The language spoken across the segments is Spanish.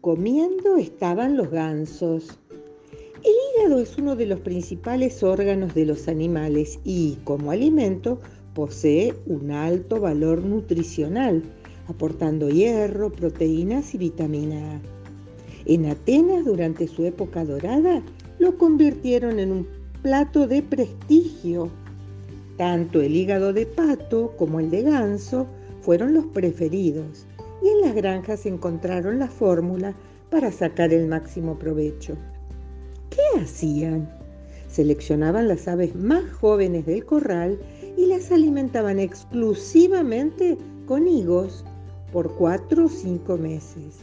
comiendo estaban los gansos. El hígado es uno de los principales órganos de los animales y, como alimento, posee un alto valor nutricional, aportando hierro, proteínas y vitamina A. En Atenas, durante su época dorada, lo convirtieron en un plato de prestigio. Tanto el hígado de pato como el de ganso fueron los preferidos y en las granjas encontraron la fórmula para sacar el máximo provecho. ¿Qué hacían? Seleccionaban las aves más jóvenes del corral y las alimentaban exclusivamente con higos por cuatro o cinco meses.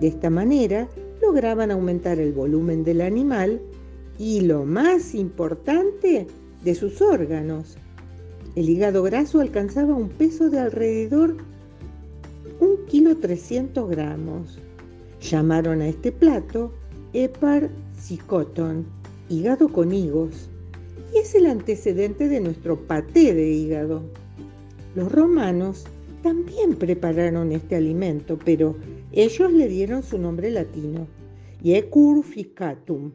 De esta manera lograban aumentar el volumen del animal y lo más importante, de sus órganos. El hígado graso alcanzaba un peso de alrededor kilo 300 gramos. Llamaron a este plato Epar hígado con higos, y es el antecedente de nuestro paté de hígado. Los romanos también prepararon este alimento, pero ellos le dieron su nombre latino, Iecur ficatum,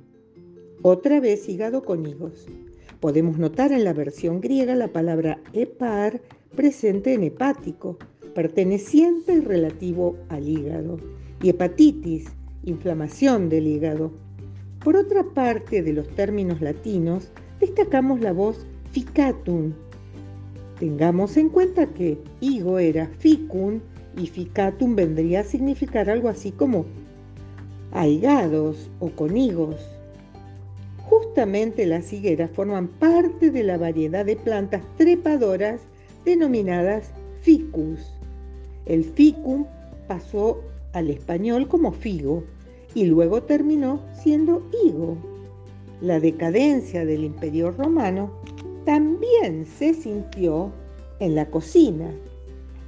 otra vez hígado con higos. Podemos notar en la versión griega la palabra hepar presente en hepático, perteneciente y relativo al hígado, y hepatitis, inflamación del hígado. Por otra parte de los términos latinos, destacamos la voz ficatum. Tengamos en cuenta que higo era ficum y ficatum vendría a significar algo así como aigados o con higos. Justamente las higueras forman parte de la variedad de plantas trepadoras denominadas ficus. El ficum pasó al español como figo y luego terminó siendo higo. La decadencia del imperio romano también se sintió en la cocina.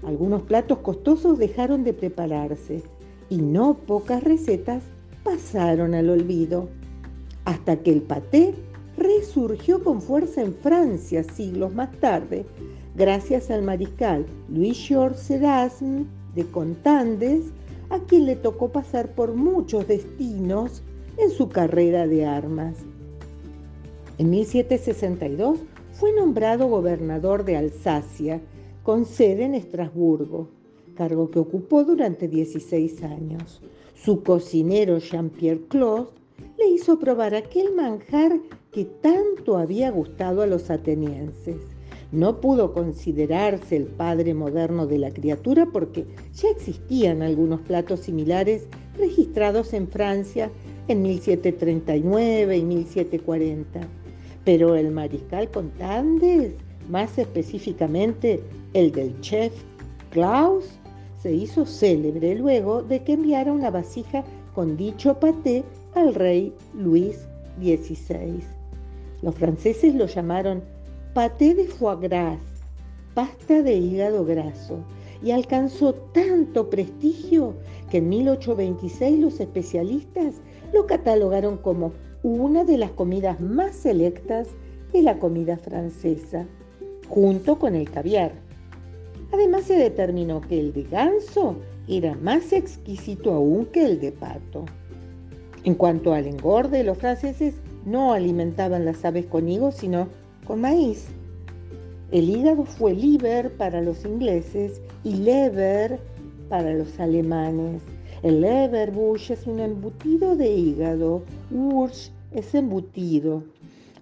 Algunos platos costosos dejaron de prepararse y no pocas recetas pasaron al olvido, hasta que el paté resurgió con fuerza en Francia siglos más tarde, gracias al mariscal Louis Georges Erasme de Contandes, a quien le tocó pasar por muchos destinos en su carrera de armas. En 1762 fue nombrado gobernador de Alsacia, con sede en Estrasburgo, cargo que ocupó durante 16 años. Su cocinero Jean-Pierre Claude le hizo probar aquel manjar que tanto había gustado a los atenienses. No pudo considerarse el padre moderno de la criatura porque ya existían algunos platos similares registrados en Francia en 1739 y 1740. Pero el mariscal Contandes, más específicamente el del chef Klaus, se hizo célebre luego de que enviara una vasija con dicho paté al rey Luis XVI. Los franceses lo llamaron paté de foie gras, pasta de hígado graso, y alcanzó tanto prestigio que en 1826 los especialistas lo catalogaron como una de las comidas más selectas de la comida francesa, junto con el caviar. Además se determinó que el de ganso era más exquisito aún que el de pato. En cuanto al engorde, los franceses no alimentaban las aves con higos, sino maíz. El hígado fue liver para los ingleses y lever para los alemanes. El leverbush es un embutido de hígado, Wurst es embutido.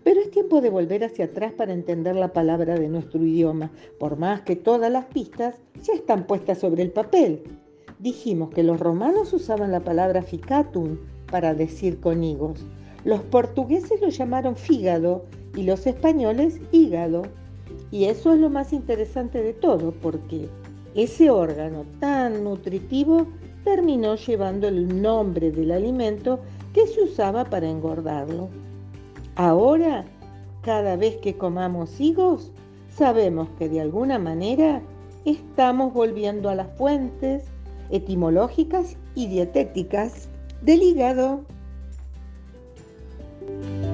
Pero es tiempo de volver hacia atrás para entender la palabra de nuestro idioma, por más que todas las pistas ya están puestas sobre el papel. Dijimos que los romanos usaban la palabra ficatum para decir con higos. Los portugueses lo llamaron fígado y los españoles hígado. Y eso es lo más interesante de todo, porque ese órgano tan nutritivo terminó llevando el nombre del alimento que se usaba para engordarlo. Ahora, cada vez que comamos higos, sabemos que de alguna manera estamos volviendo a las fuentes etimológicas y dietéticas del hígado. you